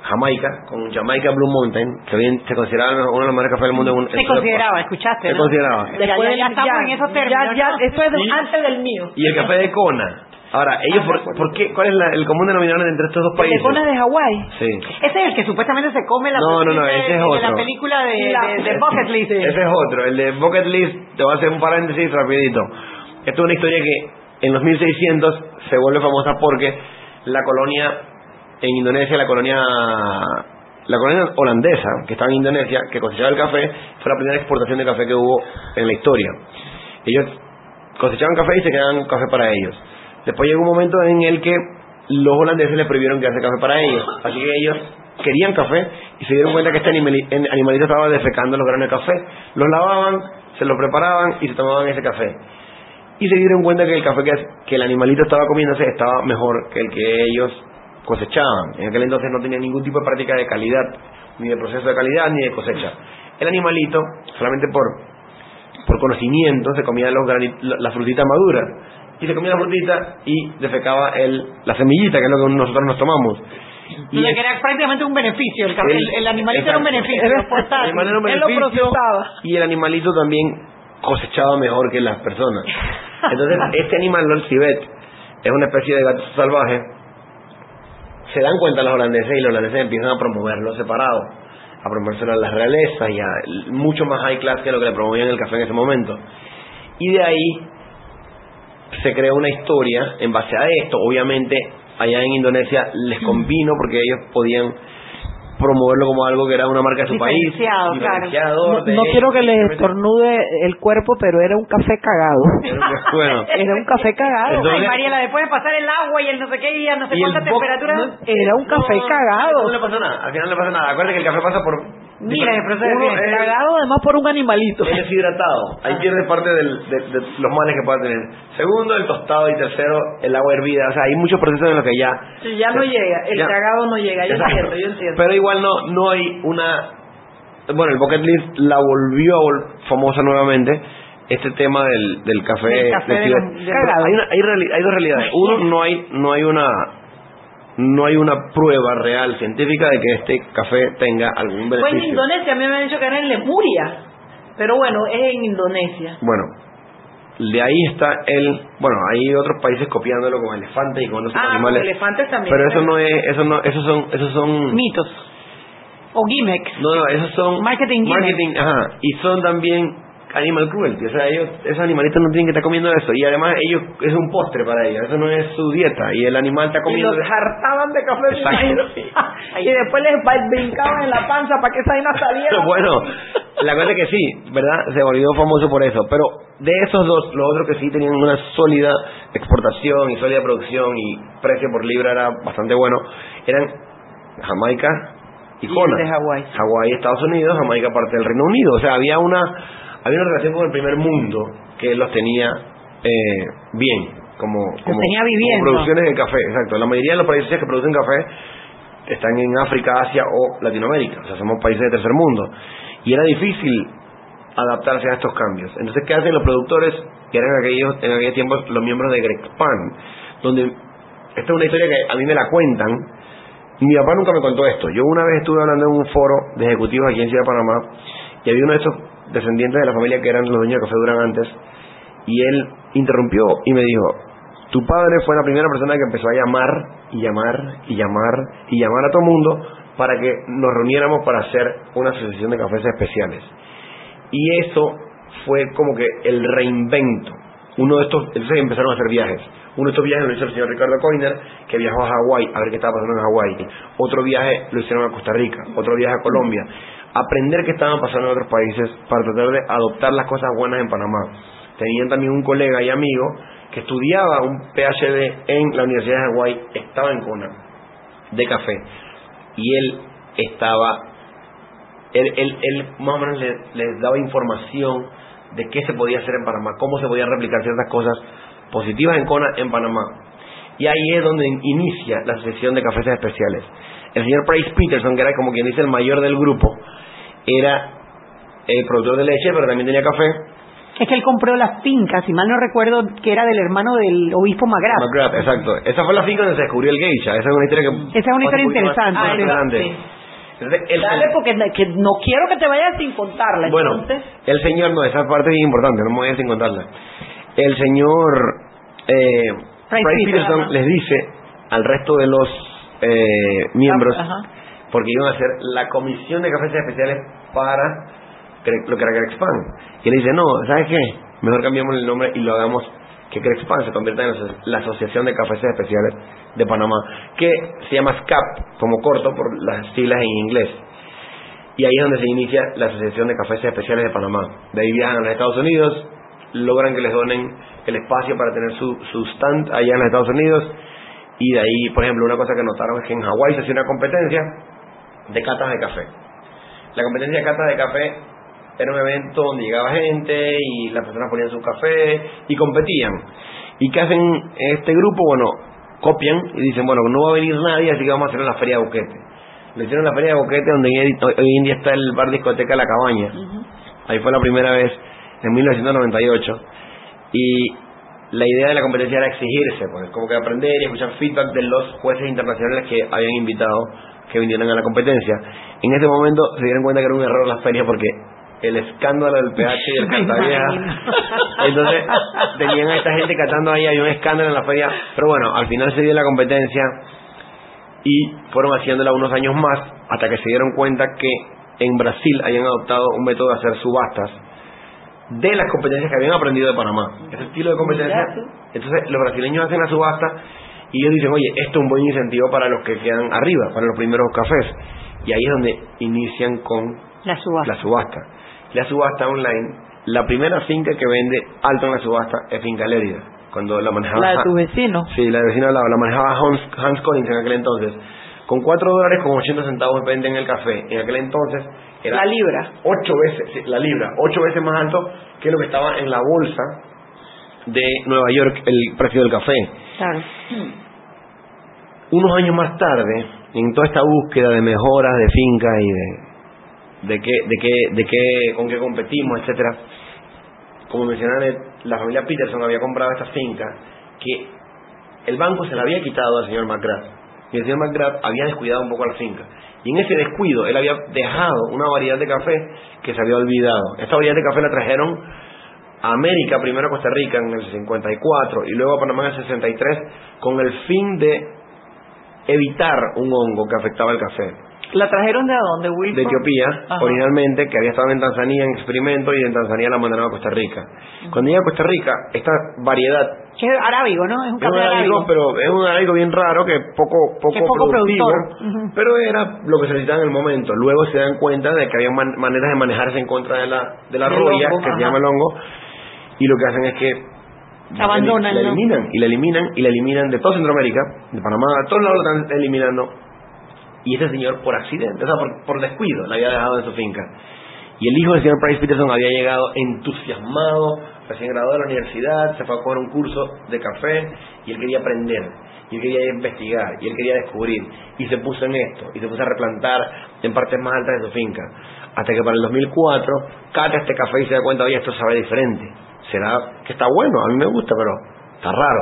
Jamaica, con Jamaica Blue Mountain, que bien se consideraba uno de los mejores cafés del mundo. en Se consideraba, escuchaste, Se ¿no? consideraba. Ya, ya, ya estamos en esos términos. Ya, ya, ¿no? esto es Y- antes del mío. Y el café de Kona. Ahora, ellos, por, ¿por qué? ¿Cuál es la- el común denominador entre estos dos El países? de Conas de Hawái. Sí. Ese es el que supuestamente se come la No, no, no, de- ese es de otro. la película de, La- de, de Bucket List. Ese es otro, el de Bucket List, te voy a hacer un paréntesis rapidito. Esto es una historia que en los 1600 se vuelve famosa porque la colonia en Indonesia, la colonia la colonia holandesa que estaba en Indonesia, que cosechaba el café, fue la primera exportación de café que hubo en la historia. Ellos cosechaban café y se quedaban café para ellos. Después llegó un momento en el que los holandeses les prohibieron quedarse café para ellos. Así que ellos querían café y se dieron cuenta que este animalito estaba defecando los granos de café. Los lavaban, se los preparaban y se tomaban ese café. Y se dieron cuenta que el café que, que el animalito estaba comiéndose estaba mejor que el que ellos cosechaban. En aquel entonces no tenían ningún tipo de práctica de calidad, ni de proceso de calidad, ni de cosecha. El animalito, solamente por, por conocimiento, se comía los la frutita madura. Y se comía la frutita y defecaba el, la semillita, que es lo que nosotros nos tomamos. Y que era prácticamente un beneficio. El, el, el animalito era un beneficio. Era portátil. El animal era un Él lo beneficio y el animalito también cosechaba mejor que las personas. *laughs* Entonces, este animal, el civet, es una especie de gato salvaje. Se dan cuenta los holandeses y los holandeses empiezan a promoverlo separado, a promovérselo a las realezas y a mucho más high class que lo que le promovían el café en ese momento. Y de ahí se creó una historia en base a esto. Obviamente, allá en Indonesia les convino porque ellos podían promoverlo como algo que era una marca de su país. Claro. No, de no quiero que les estornude el cuerpo, pero era un café cagado. Bueno. *laughs* Era un café cagado. Entonces- Ay, Mariela, después de pasar el agua y el no sé qué y a no sé cuánta temperatura. no, Era un café No, cagado. No le pasa nada, al final no le pasa nada. Acuérdate que el café pasa por. Mira, el proceso Uno es- Cagado además por un animalito. es deshidratado. Ahí pierde parte del- de, de los males que pueda tener. Segundo, el tostado. Y tercero, el agua hervida. O sea, hay muchos procesos en los que ya. Sí, ya no llega, el Ya. cagado no llega, yo Exacto. entiendo, yo entiendo. Pero igual no, no hay una. Bueno, el Bucket List la volvió a vol- famosa nuevamente. Este tema del, del café, Del de de- hay, una- hay, reali- hay dos realidades. Uno, no hay, no hay una no hay una prueba real científica de que este café tenga algún Fue en beneficio. Indonesia, a mí me han dicho que era en Lemuria. Pero bueno, es en Indonesia. Bueno, de ahí está el, bueno, hay otros países copiándolo con elefantes y con otros Ah, animales. con elefantes también. Pero eso no es, eso no, esos son, esos son Mitos. O gimmicks. No, no, esos son Marketing gimmicks. marketing, ajá, y son también animal cruelty, o sea, ellos, esos animalitos no tienen que estar comiendo eso, y además ellos, es un postre para ellos, eso no es su dieta, y el animal está Y comiendo... los hartaban de café, *laughs* y después les ba- brincaban en la panza para que esa vaina saliera. *laughs* bueno, la cosa es que sí, ¿verdad? Se volvió famoso por eso, pero de esos dos, los otros que sí tenían una sólida exportación y sólida producción y precio por libra era bastante bueno, eran Jamaica y Y de Hawái. Hawái, Estados Unidos, Jamaica parte del Reino Unido, o sea, había una había una relación con el primer mundo que los tenía eh, bien, como, como, tenía como viviendo. producciones de café, exacto. La mayoría de los países que producen café están en África, Asia o Latinoamérica, o sea, somos países de tercer mundo. Y era difícil adaptarse a estos cambios. Entonces, ¿qué hacen los productores? Que eran aquellos, en aquellos tiempos los miembros de Grexpan, donde esta es una historia que a mí me la cuentan. Mi papá nunca me contó esto. Yo una vez estuve hablando en un foro de ejecutivos aquí en Ciudad de Panamá y había uno de esos descendientes de la familia que eran los dueños de Café Durán antes y él interrumpió y me dijo, tu padre fue la primera persona que empezó a llamar y llamar y llamar y llamar a todo el mundo para que nos reuniéramos para hacer una asociación de cafés especiales. Y eso fue como que el reinvento. Uno de estos, entonces empezaron a hacer viajes. Uno de estos viajes lo hizo el señor Ricardo Coiner, que viajó a Hawái a ver qué estaba pasando en Hawái. Otro viaje lo hicieron a Costa Rica, otro viaje a Colombia. Aprender qué estaban pasando en otros países para tratar de adoptar las cosas buenas en Panamá. Tenían también un colega y amigo que estudiaba un PhD en la Universidad de Hawái, estaba en Kona, de café. Y él estaba él, él, él más o menos le- les daba información de qué se podía hacer en Panamá, cómo se podían replicar ciertas cosas positivas en Kona en Panamá. Y ahí es donde inicia la asociación de cafés especiales. El señor Price Peterson, que era como quien dice el mayor del grupo, era el productor de leche, pero también tenía café. Es que él compró la finca, si mal no recuerdo, que era del hermano del obispo Magrath. McGrath, exacto. Esa fue la finca donde se descubrió el geisha. Esa es una historia que... Esa es una historia poquito más- interesante. más Ah, adelante. sí. Entonces, el- Dale porque que no quiero que te vayas sin contarla. Bueno, entonces. el señor, no, esa parte es importante, no me voy a sin contarla. El señor eh, Price Price Peterson, les dice al resto de los eh, miembros, Ajá. Porque iban a hacer la comisión de cafés especiales para lo que era Crexpan. Y él dice, no, ¿sabes qué? Mejor cambiamos el nombre y lo hagamos que Crexpan se convierta en la Asociación de Cafés Especiales de Panamá, que se llama SCAP, como corto por las siglas en inglés. Y ahí es donde se inicia la Asociación de Cafés Especiales de Panamá. De ahí viajan a los Estados Unidos, logran que les donen el espacio para tener su, su stand allá en los Estados Unidos. Y de ahí, por ejemplo, una cosa que notaron es que en Hawái se hacía una competencia de catas de café. La competencia de catas de café era un evento donde llegaba gente y las personas ponían su café y competían. ¿Y qué hacen este grupo? Bueno, copian y dicen, bueno, no va a venir nadie, así que vamos a hacer la feria de Boquete. Lo hicieron en la feria de Boquete, donde hoy hoy en día está el bar discoteca La Cabaña. Ahí fue la primera vez, en 1998. Y la idea de la competencia era exigirse, pues, como que aprender y escuchar feedback de los jueces internacionales que habían invitado que vinieran a la competencia. En ese momento se dieron cuenta que era un error la feria porque el escándalo del PH y el *laughs* cantavieja. Entonces tenían a esta gente cantando ahí, hay un escándalo en la feria. Pero bueno, al final se dio la competencia y fueron haciéndola unos años más hasta que se dieron cuenta que en Brasil habían adoptado un método de hacer subastas de las competencias que habían aprendido de Panamá. Ese estilo de competencia. Entonces los brasileños hacen la subasta y ellos dicen, oye, esto es un buen incentivo para los que quedan arriba, para los primeros cafés. Y ahí es donde inician con La subasta. la subasta. La subasta online, la primera finca que vende alto en la subasta es Finca Lérida. Cuando la manejaba La de tu vecino. Sí, la de vecino lado, la manejaba Hans, Hans Collins en aquel entonces. Con 4 dólares con 80 centavos venden el café. En aquel entonces era La libra. 8 veces, sí, la libra, 8 veces más alto que lo que estaba en la bolsa de Nueva York, el precio del café. Claro. Unos años más tarde, en toda esta búsqueda de mejoras de finca y de, de qué, de qué, de qué, con qué competimos, etcétera, como mencionaron, la familia Peterson había comprado esta finca que el banco se la había quitado al señor McGrath. Y el señor McGrath había descuidado un poco la finca. Y en ese descuido, él había dejado una variedad de café que se había olvidado. Esta variedad de café la trajeron a América, primero a Costa Rica en el 54 y luego a Panamá en el 63, con el fin de evitar un hongo que afectaba el café. ¿La trajeron de dónde, Wilson? De Etiopía, Ajá. originalmente, que había estado en Tanzania en experimento y en Tanzania la mandaron a Costa Rica. Cuando llega a Costa Rica, esta variedad Que es arábigo, ¿no? Es un es un café arábigo, arábigo. pero es un arábigo bien raro que poco poco, Que poco productivo, productor. Pero era lo que se necesitaba en el momento. Luego se dan cuenta de que había man- maneras de manejarse en contra de la de la roya, que ajá. se llama el hongo, y lo que hacen es que Abandonan, la ¿no? eliminan y la eliminan y la eliminan de toda Centroamérica, de Panamá, de todos lados la están eliminando. Y este señor por accidente, o sea, por, por descuido, la había dejado en su finca. Y el hijo del señor Price Peterson había llegado entusiasmado, recién graduado de la universidad, se fue a coger un curso de café y él quería aprender, y él quería investigar, y él quería descubrir, y se puso en esto, y se puso a replantar en partes más altas de su finca. Hasta que para el 2004 cata este café y se da cuenta, oye, esto sabe diferente. Será que está bueno, a mí me gusta, pero está raro.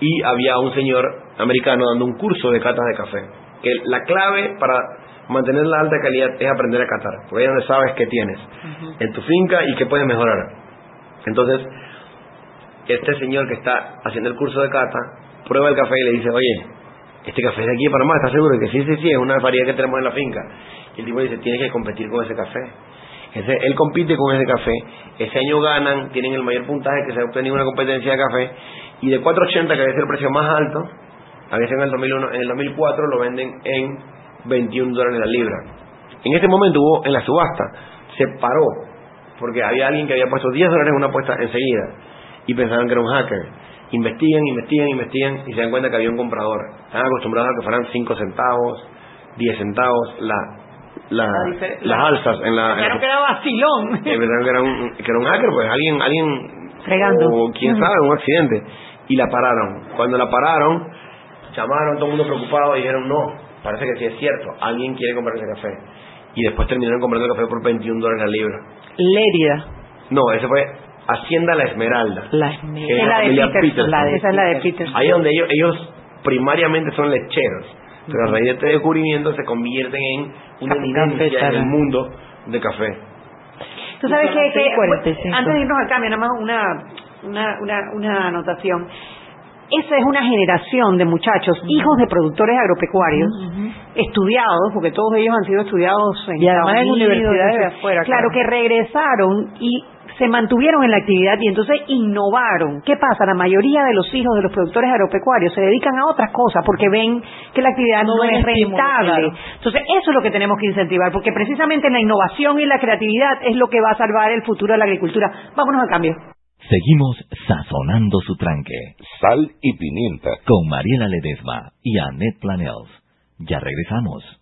Y había un señor americano dando un curso de catas de café. Que la clave para mantener la alta calidad es aprender a catar, porque ahí es donde sabes qué tienes en tu finca y qué puedes mejorar. Entonces, este señor que está haciendo el curso de cata prueba el café y le dice, oye, este café es de aquí de Panamá, ¿estás seguro? Que sí, sí, sí, es una variedad que tenemos en la finca. Y el tipo dice, tienes que competir con ese café. Él compite con ese café, ese año ganan, tienen el mayor puntaje que se ha obtenido en una competencia de café, y de 4.80, que había sido el precio más alto, había sido en el 2001, en el 2004 lo venden en 21 dólares la libra. En ese momento hubo, en la subasta, se paró, porque había alguien que había puesto 10 dólares en una apuesta enseguida, y pensaban que era un hacker. Investigan, investigan, investigan, y se dan cuenta que había un comprador. Estaban acostumbrados a que fueran 5 centavos, 10 centavos, la, la, las alzas en la... en la- Claro que era vacilón. *laughs* y pensaron que era un que era un hacker pues alguien alguien Fregando. o quién sabe un accidente y la pararon cuando la pararon llamaron todo el mundo preocupado y dijeron no parece que sí es cierto alguien quiere comprar ese café y después terminaron comprando el café por 21 dólares la libra Lérida. no ese fue Hacienda La Esmeralda. La Esmeralda. Es la de la de, esa es la de Peterson. Ahí donde ellos, ellos primariamente son lecheros, pero a raíz de este descubrimiento se convierten en una eminencia en el mundo de café. Tú sabes que, que antes de irnos al cambio, nada más una, una, una, una anotación. Esa es una generación de muchachos, hijos de productores agropecuarios, estudiados, porque todos ellos han sido estudiados en y además en universidades de afuera. Claro, que regresaron y se mantuvieron en la actividad y entonces innovaron. ¿Qué pasa? La mayoría de los hijos de los productores agropecuarios se dedican a otras cosas porque ven que la actividad no, es rentable. Entonces eso es lo que tenemos que incentivar porque precisamente la innovación y la creatividad es lo que va a salvar el futuro de la agricultura. Vámonos al cambio. Seguimos sazonando su tranque. Sal y pimienta. Con Mariela Ledesma y Annette Planels. Ya regresamos.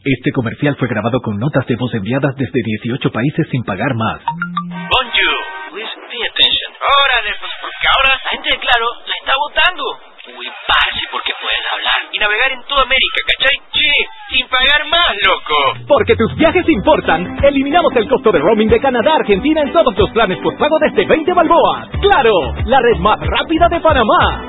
Este comercial fue grabado con notas de voz enviadas desde 18 países sin pagar más. Bonjour, please pay attention. Órale, pues porque ahora la gente de Claro la está votando. Uy, parce, porque puedes hablar y navegar en toda América, ¿cachai? Sí, sin pagar más, loco. Porque tus viajes importan, eliminamos el costo de roaming de Canadá a Argentina en todos los planes pago desde 20 balboas. ¡Claro! La red más rápida de Panamá.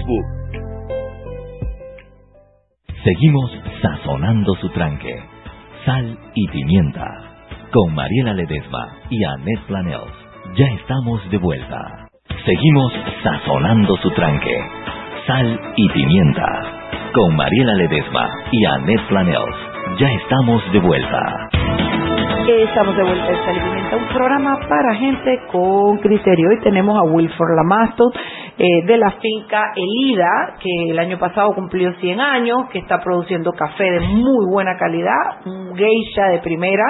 Seguimos sazonando su tranque. Sal y pimienta. Con Mariela Ledesma y Annette Planels. Ya estamos de vuelta. Seguimos sazonando su tranque. Sal y pimienta. Con Mariela Ledesma y Annette Planels. Ya estamos de vuelta. Estamos de vuelta en Sal y Pimienta, un programa para gente con criterio. Hoy tenemos a Wilford Lamasto eh, de la finca Elida, que el año pasado cumplió 100 años, que está produciendo café de muy buena calidad, un geisha de primera,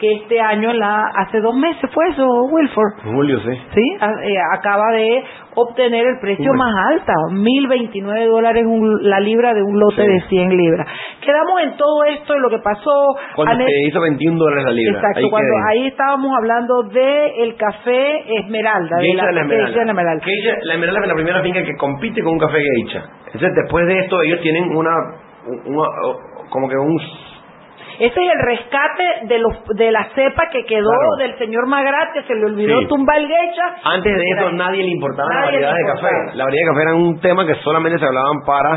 que este año, la hace dos meses fue eso, Wilford. Julio, sí. Sí, eh, acaba de obtener el precio más alto, 1.029 dólares la libra de un lote de 100 libras. Quedamos en todo esto, en lo que pasó... Cuando se hizo 21 dólares la libra. Exacto, ahí cuando ahí estábamos hablando de el café Esmeralda. de la, la Esmeralda. la Esmeralda. la Esmeralda es la primera finca que compite con un café geisha. Entonces, después de esto, ellos tienen una, una como que un ese es el rescate de los de la cepa que quedó del señor Magrat, que se le olvidó tumbar el gecha. Antes de eso nadie le importaba la variedad de café. La variedad de café era un tema que solamente se hablaban para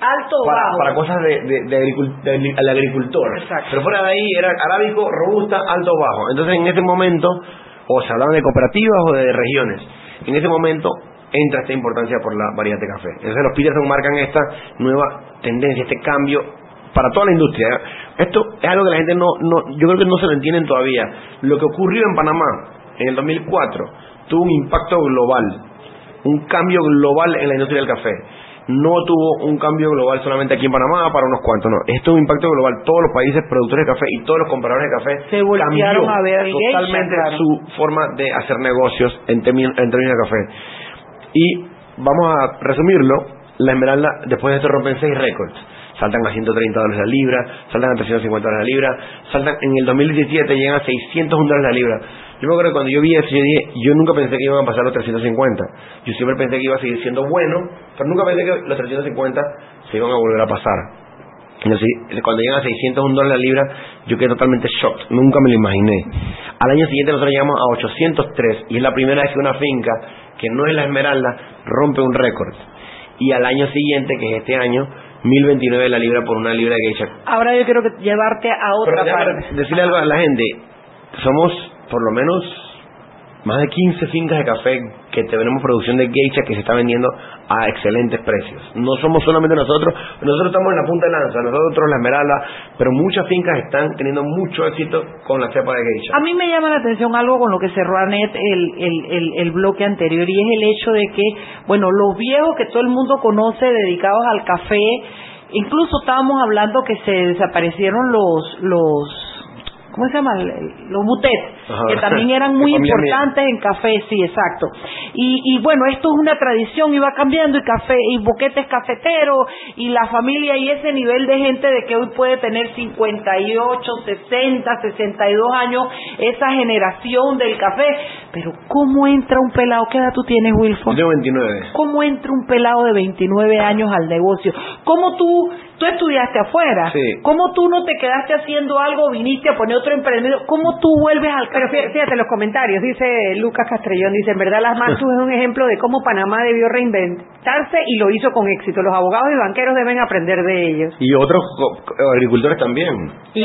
alto para, bajo. para cosas de, de, agricultor. Exacto. Pero fuera de ahí era arábico, robusta, alto bajo. Entonces en ese momento, o se hablaban de cooperativas o de regiones. En ese momento entra esta importancia por la variedad de café. Entonces los Peterson marcan esta nueva tendencia, este cambio para toda la industria. Esto es algo que la gente no, no, yo creo que no se lo entienden todavía. Lo que ocurrió en Panamá en el 2004 tuvo un impacto global, un cambio global en la industria del café. No tuvo un cambio global solamente aquí en Panamá para unos cuantos, no. Esto es un impacto global. Todos los países productores de café y todos los compradores de café se cambiaron a ver totalmente su forma de hacer negocios en, términos de café. Y vamos a resumirlo, la Esmeralda después de esto rompen seis récords saltan a 130 dólares la libra, saltan a 350 dólares la libra, saltan en el 2017 llegan a 601 dólares la libra. Yo me acuerdo que cuando yo vi eso, yo yo nunca pensé que iban a pasar los 350. Yo siempre pensé que iba a seguir siendo bueno, pero nunca pensé que los 350 se iban a volver a pasar. Así, cuando llegan a 601 dólares la libra, yo quedé totalmente shocked. Nunca me lo imaginé. Al año siguiente nosotros llegamos a 803 y es la primera vez que una finca que no es la Esmeralda rompe un récord. Y al año siguiente, que es este año, 1029 la libra por una libra de geisha. Ahora yo quiero que llevarte a otra Pero parte. decirle algo a la gente. Somos por lo menos más de 15 fincas de café que tenemos producción de geisha que se está vendiendo a excelentes precios. No somos solamente nosotros, nosotros estamos en la punta de lanza, nosotros la esmeralda, pero muchas fincas están teniendo mucho éxito con la cepa de geisha. A mí me llama la atención algo con lo que cerró Anet el, el, el, el bloque anterior y es el hecho de que, bueno, los viejos que todo el mundo conoce dedicados al café, incluso estábamos hablando que se desaparecieron los, los, ¿cómo se llama? Los butet, Ajá. que *laughs* también eran muy importantes en café, sí, exacto. Y, y bueno, esto es una tradición y va cambiando y café, y boquetes cafeteros, y la familia y ese nivel de gente de que hoy puede tener 58, 60, 62 años, esa generación del café. Pero ¿cómo entra un pelado? ¿Qué edad tú tienes, Yo Wilford? tengo 29. ¿Cómo entra un pelado de 29 años al negocio? ¿Cómo tú, tú estudiaste afuera? Sí. ¿Cómo tú no te quedaste haciendo algo, viniste a poner otro emprendimiento? ¿Cómo tú vuelves al Pero fíjate los comentarios, dice Lucas Castrellón, dice, en verdad las Mastus es un ejemplo de cómo Panamá debió reinventarse y lo hizo con éxito. Los abogados y banqueros deben aprender de ellos. Y otros agricultores también. Y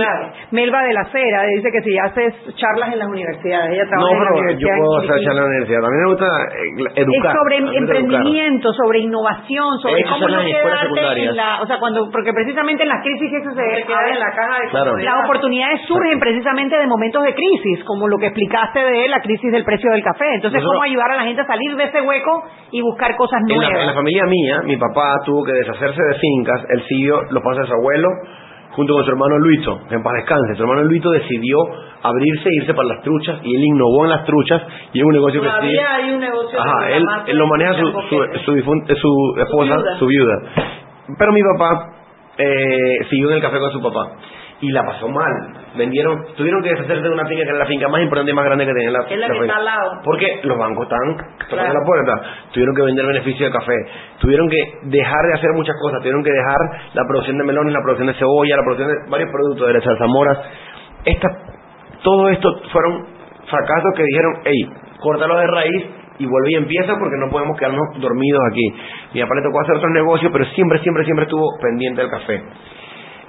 Melba de la Cera dice que si haces charlas en las universidades, ella No, trabaja en la pero yo universidad. en puedo hacer Chiriquí. charla en la universidad. También me gusta eh, Es educar. sobre mí me gusta educar. emprendimiento, sobre innovación, sobre cómo no las escuelas quedarte secundarias. en la, o sea, cuando porque precisamente en las crisis eso se en la caja de Claro. Las oportunidades surgen precisamente de momentos de crisis, como lo que explicaste de la crisis del precio del café. Entonces, Nosotros- cómo ayudar a la gente a salir de ese hueco y buscar cosas En nuevas. la, en la familia mía, mi papá tuvo que deshacerse de fincas. Él siguió los pasos de su abuelo junto con su hermano Luito, que en paz descanse. Su hermano Luito decidió abrirse e irse para las truchas y él innovó en las truchas y es un negocio que sí. Todavía hay un negocio Ajá, él, lo maneja su, su, su, su esposa, viuda. su viuda. Pero mi papá eh, siguió en el café con su papá y la pasó mal. Vendieron, tuvieron que deshacerse de una finca que era la finca más importante y más grande que tenía la, es la que finca. está al lado. Porque los bancos están tocando Claro. la puerta. Tuvieron que vender beneficio de café. Tuvieron que dejar de hacer muchas cosas. Tuvieron que dejar la producción de melones, la producción de cebolla, la producción de varios productos, de las zarzamoras. Esta, todo esto fueron fracasos que dijeron, hey, córtalo de raíz y vuelve y empieza porque no podemos quedarnos dormidos aquí. Mi papá le tocó hacer otros negocios, pero siempre, siempre, siempre estuvo pendiente del café.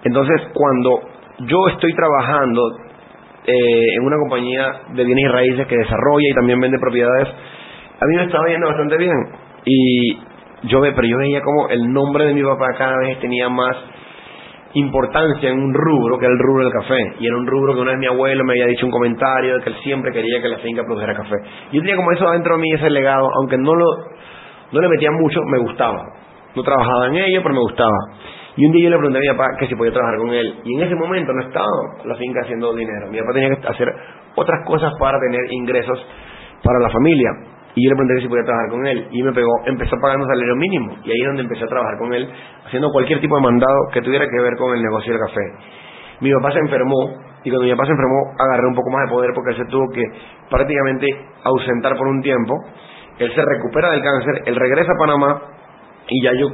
Entonces, cuando yo estoy trabajando eh, en una compañía de bienes y raíces que desarrolla y también vende propiedades, a mí me estaba yendo bastante bien. Y yo ve, pero yo veía como el nombre de mi papá cada vez tenía más importancia en un rubro que era el rubro del café. Y era un rubro que una vez mi abuelo me había dicho un comentario de que él siempre quería que la finca produjera café. Yo tenía como eso adentro de mí, ese legado, aunque no lo no le metía mucho, me gustaba. No trabajaba en ello, pero me gustaba. Y un día yo le pregunté a mi papá que si podía trabajar con él. Y en ese momento no estaba la finca haciendo dinero. Mi papá tenía que hacer otras cosas para tener ingresos para la familia. Y yo le pregunté si podía trabajar con él. Y me pegó, empezó a pagar un salario mínimo. Y ahí es donde empecé a trabajar con él, haciendo cualquier tipo de mandado que tuviera que ver con el negocio del café. Mi papá se enfermó. Y cuando mi papá se enfermó, agarré un poco más de poder porque él se tuvo que prácticamente ausentar por un tiempo. Él se recupera del cáncer, él regresa a Panamá y ya yo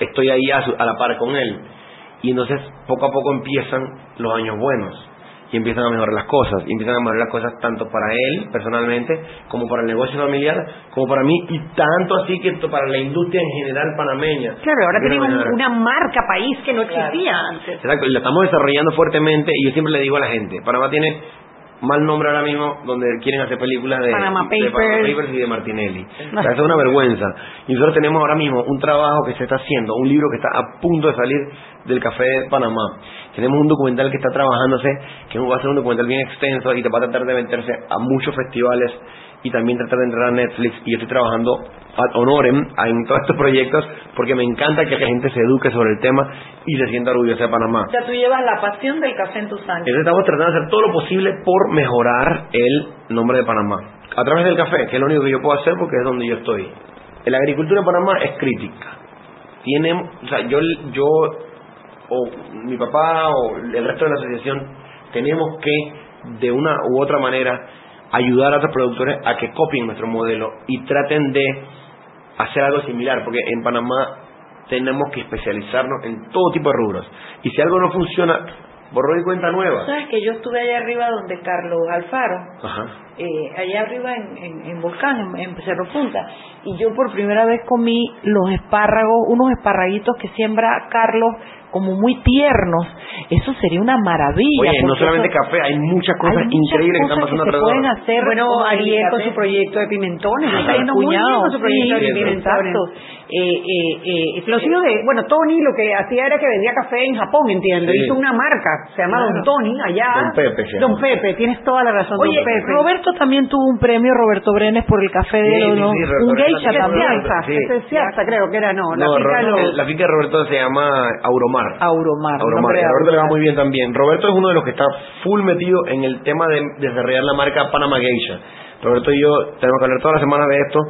estoy ahí a la par con él. Y entonces poco a poco empiezan los años buenos y empiezan a mejorar las cosas. Y empiezan a mejorar las cosas tanto para él personalmente, como para el negocio familiar, como para mí, y tanto así que para la industria en general panameña. Claro, ahora tenemos una marca país que no existía antes. Exacto, y la estamos desarrollando fuertemente y yo siempre le digo a la gente, Panamá tiene mal nombre ahora mismo donde quieren hacer películas de Panama de Panama Papers. Papers y de Martinelli. O sea, eso es una vergüenza. Y nosotros tenemos ahora mismo un trabajo que se está haciendo, un libro que está a punto de salir del Café de Panamá. Tenemos un documental que está trabajándose, que va a ser un documental bien extenso y te va a tratar de meterse a muchos festivales y también tratar de entrar a Netflix. Y yo estoy trabajando ad honorem en todos estos proyectos porque me encanta que la gente se eduque sobre el tema y se sienta orgullosa de Panamá. O sea, tú llevas la pasión del café en tu sangre. Entonces estamos tratando de hacer todo lo posible por mejorar el nombre de Panamá. A través del café, que es lo único que yo puedo hacer porque es donde yo estoy. La agricultura en Panamá es crítica. Tiene, o sea, yo, yo o mi papá o el resto de la asociación tenemos que de una u otra manera ayudar a otros productores a que copien nuestro modelo y traten de hacer algo similar, porque en Panamá tenemos que especializarnos en todo tipo de rubros. Y si algo no funciona, borró y cuenta nueva. ¿Sabes que yo estuve allá arriba donde Carlos Alfaro, Ajá. eh, allá arriba en, en, en Volcán, en, en Cerro Punta, y yo por primera vez comí los espárragos, unos esparraguitos que siembra Carlos como muy tiernos. Eso sería una maravilla. Oye, no solamente eso- café, hay muchas cosas hay muchas increíbles que están cosas pasando que se alrededor. pueden hacer Bueno, Ariel con su proyecto de pimentones, está yendo muy bien con su proyecto sí, de pimentones. exacto. Eh, eh, eh, Los hijos de, bueno, Tony lo que hacía era que vendía café en Japón, entiendo. Sí. Hizo una marca, se llama Claro. Don Tony, allá. Don Pepe se Don llama. Pepe, tienes toda la razón, Oye, Don Pepe. Roberto también tuvo un premio, Roberto Brenes, por el café de Sí, sí, los- sí, Roberto un geisha también. creo que era, no. La No, finca de Ro- los- la finca de Roberto se llama Auromar. Auromar. Auromar. de a Roberto le va Auromar. muy bien también. Roberto es uno de los que está full metido en el tema de desarrollar la marca Panama Geisha. Roberto y yo tenemos que hablar toda la semana de esto.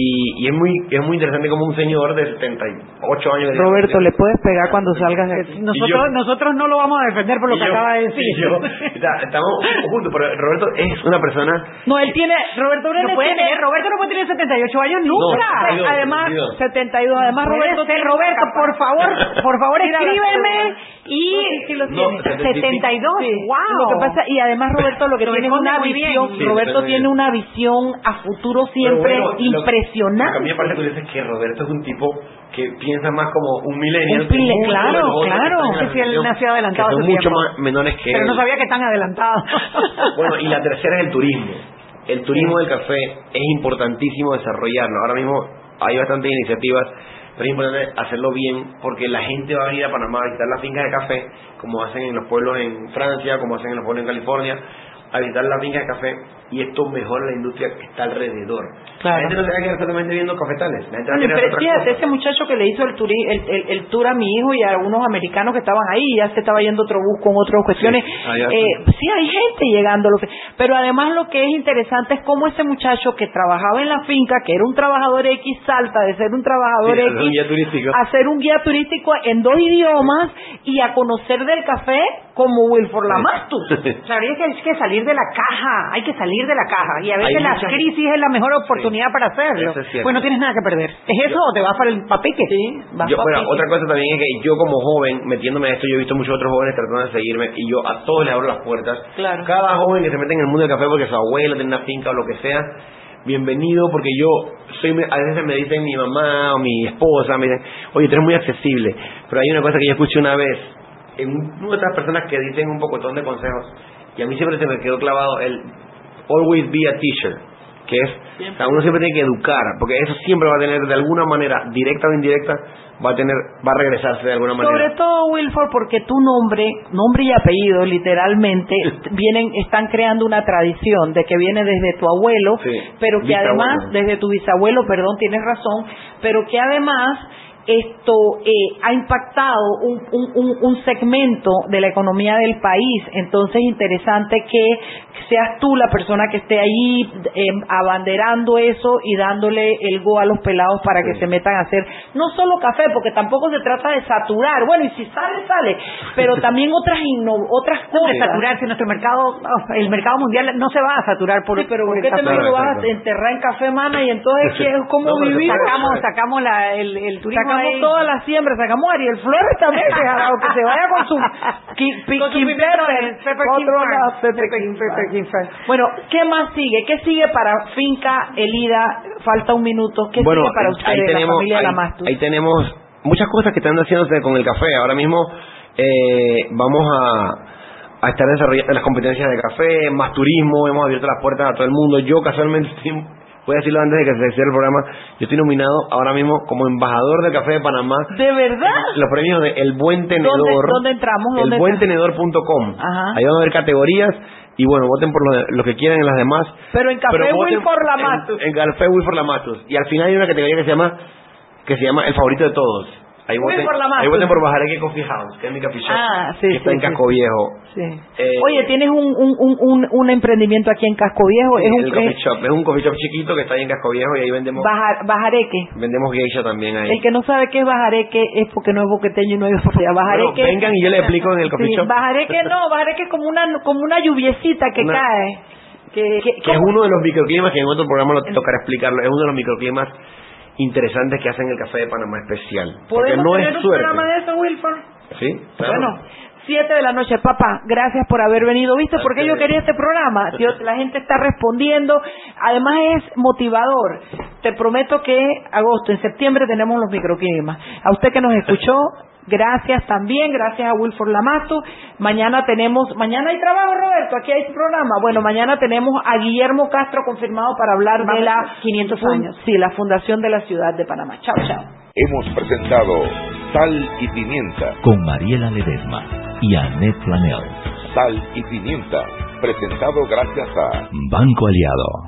Y, y es muy es muy interesante como un señor de 78 años. dice- Roberto, ¿le puedes pegar cuando salgas de aquí? Nosotros, yo- nosotros no lo vamos a defender por lo que yo- acaba de decir. y yo- está- estamos juntos, pero Roberto es una persona No, él tiene, Roberto No puede tiene, tener, Roberto no puede tener 78 años No, nunca. 72, además, 72. 72, además Roberto ser, Roberto, por favor, por favor, *laughs* escríbeme y No, sí, lo No, tiene. 72, Sí. wow. Lo que pasa, y además Roberto lo que tiene es una visión, Sí, Roberto tiene bien. una visión a futuro siempre bueno, lo- Que a impresionante. mí me parece curioso es que Roberto es un tipo que piensa más como un millennial. Un pile- que claro, que claro. están Sí, sí, él nació adelantado Que son mucho más menores que Pero él. no sabía que tan adelantado. *laughs* Bueno, y la tercera es el turismo. El turismo del café es importantísimo desarrollarlo. Ahora mismo hay bastantes iniciativas, pero es importante hacerlo bien porque la gente va a venir a Panamá a visitar las fincas de café, como hacen en los pueblos en Francia, como hacen en los pueblos en California, a visitar las fincas de café y esto mejora la industria que está alrededor. Claro. La gente no se va a quedar solamente viendo cafetales. La gente va a pero fíjate, ese muchacho que le hizo el, turi- el, el- el tour a mi hijo y a algunos americanos que estaban ahí, ya se estaba yendo otro bus con otras cuestiones. Sí, allá Eh, sí. sí, hay gente llegando. Lo que, pero además lo que es interesante es cómo ese muchacho que trabajaba en la finca, que era un trabajador X, salta de ser un trabajador Sí, X es un guía turístico. a ser un guía turístico en dos idiomas y a conocer del café como Wilford Lamastus. *laughs* Es que que salir de la caja, hay que salir de la caja. Y a veces Hay la muchas- crisis es la mejor oportunidad para hacerlo. Es pues no tienes nada que perder. ¿Es eso o te vas para el papique? Sí, vas Yo, pa' bueno, pique. otra cosa también es que yo como joven, metiéndome en esto, yo he visto muchos otros jóvenes tratando de seguirme y yo a todos les abro las puertas. Claro. Cada joven que se mete en el mundo del café porque su abuelo tiene una finca o lo que sea, bienvenido porque yo soy, a veces me dicen mi mamá o mi esposa, me dicen, oye, tú eres muy accesible. Pero hay una cosa que yo escuché una vez, en una de estas personas que dicen un pocotón de consejos, y a mí siempre se me quedó clavado el always be a teacher, que es, o sea, uno siempre tiene que educar, porque eso siempre va a tener de alguna manera, directa o indirecta, va a tener, va a regresarse de alguna manera. Sobre todo, Wilford, porque tu nombre, nombre y apellido, literalmente, vienen, están creando una tradición de que viene desde tu abuelo, Sí, pero que bisabuelo. además, desde tu bisabuelo, perdón, tienes razón, pero que además esto eh, ha impactado un, un- segmento de la economía del país. Entonces, es interesante que seas tú la persona que esté ahí eh, abanderando eso y dándole el go a los pelados para que se metan a hacer no solo café, porque tampoco se trata de saturar. Bueno, y si sale, sale, pero *laughs* también otras inno- otras No, cosas. de saturarse nuestro mercado, oh, el mercado mundial no se va a saturar por, Sí, pero por ¿por el qué te café. lo vas a enterrar en café, mana? Y entonces, ¿qué, ¿cómo No, vivimos? Sacamos, sacamos la, el, el turismo Sacamos ahí. todas las siembras, sacamos a Ariel Flores también, que, a- que se vaya con su. *laughs* Bueno, ¿qué más sigue? ¿Qué sigue para Finca Elida? Falta un minuto. ¿Qué bueno, sigue para ahí ustedes, tenemos, la familia de la ahí, Mastus? ahí tenemos muchas cosas que están haciéndose con el café. Ahora mismo eh, vamos a, a estar desarrollando las competencias de café, más turismo, hemos abierto las puertas a todo el mundo. Yo casualmente estoy, voy a decirlo antes de que se cierre el programa, yo estoy nominado ahora mismo como embajador del café de Panamá. ¿De verdad? Los premios de El Buen Tenedor. ¿Dónde- dónde entramos? ¿Dónde Elbuentenedor.com. Ajá. Ahí van a ver categorías y bueno, voten por lo, que quieran en las demás. Pero en Café Pero La en- Café La Mastus. Y al final hay una categoría que se llama que se llama el favorito de todos. Ahí voten, Wilford La ahí voten por Bajareque Coffee House, que es mi coffee shop, Ah, sí, que está sí, en. Casco Viejo. Sí. Eh, Oye, tienes un, un, un, un, emprendimiento aquí en Casco Viejo. Es un, coffee shop. Es un coffee shop chiquito que está ahí en Casco Viejo y ahí vendemos Bajar- Bajareque. vendemos geisha también ahí. El que no sabe qué es bajareque es porque no es boqueteño y no es *laughs* fría. Bajareque. Bueno, vengan y yo les explico en el coffee Sí, shop. Bajareque no, bajareque es como una, como una lluviecita que Una- cae. Que, es uno de los microclimas que en otro programa lo tocará explicarlo. Es uno de los microclimas interesantes que hacen el café de Panamá especial. Porque no tener es un suerte. programa de eso, Wilford? Sí, claro. Bueno, 7 de la noche, papá, gracias por haber venido. ¿Viste por qué yo quería este programa? *laughs* Tío, la gente está respondiendo. Además es motivador. Te prometo que agosto, en septiembre tenemos los microclimas. A usted que nos escuchó, gracias también. Gracias a Wilford Lamato. Mañana tenemos, mañana hay trabajo, Roberto. Aquí hay programa. Bueno, mañana tenemos a Guillermo Castro confirmado para hablar de la 500 fun- años. Sí, la fundación de la ciudad de Panamá. Chao, chao. Hemos presentado Sal y Pimienta. Con Mariela Ledesma y Annette Planel. Sal y Pimienta. Presentado gracias a Banco Aliado.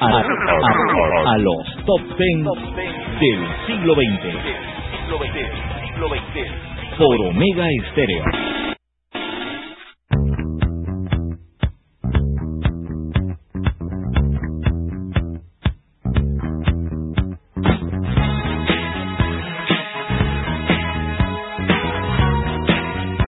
a, a- a los top 10 del siglo XX por Omega Estéreo.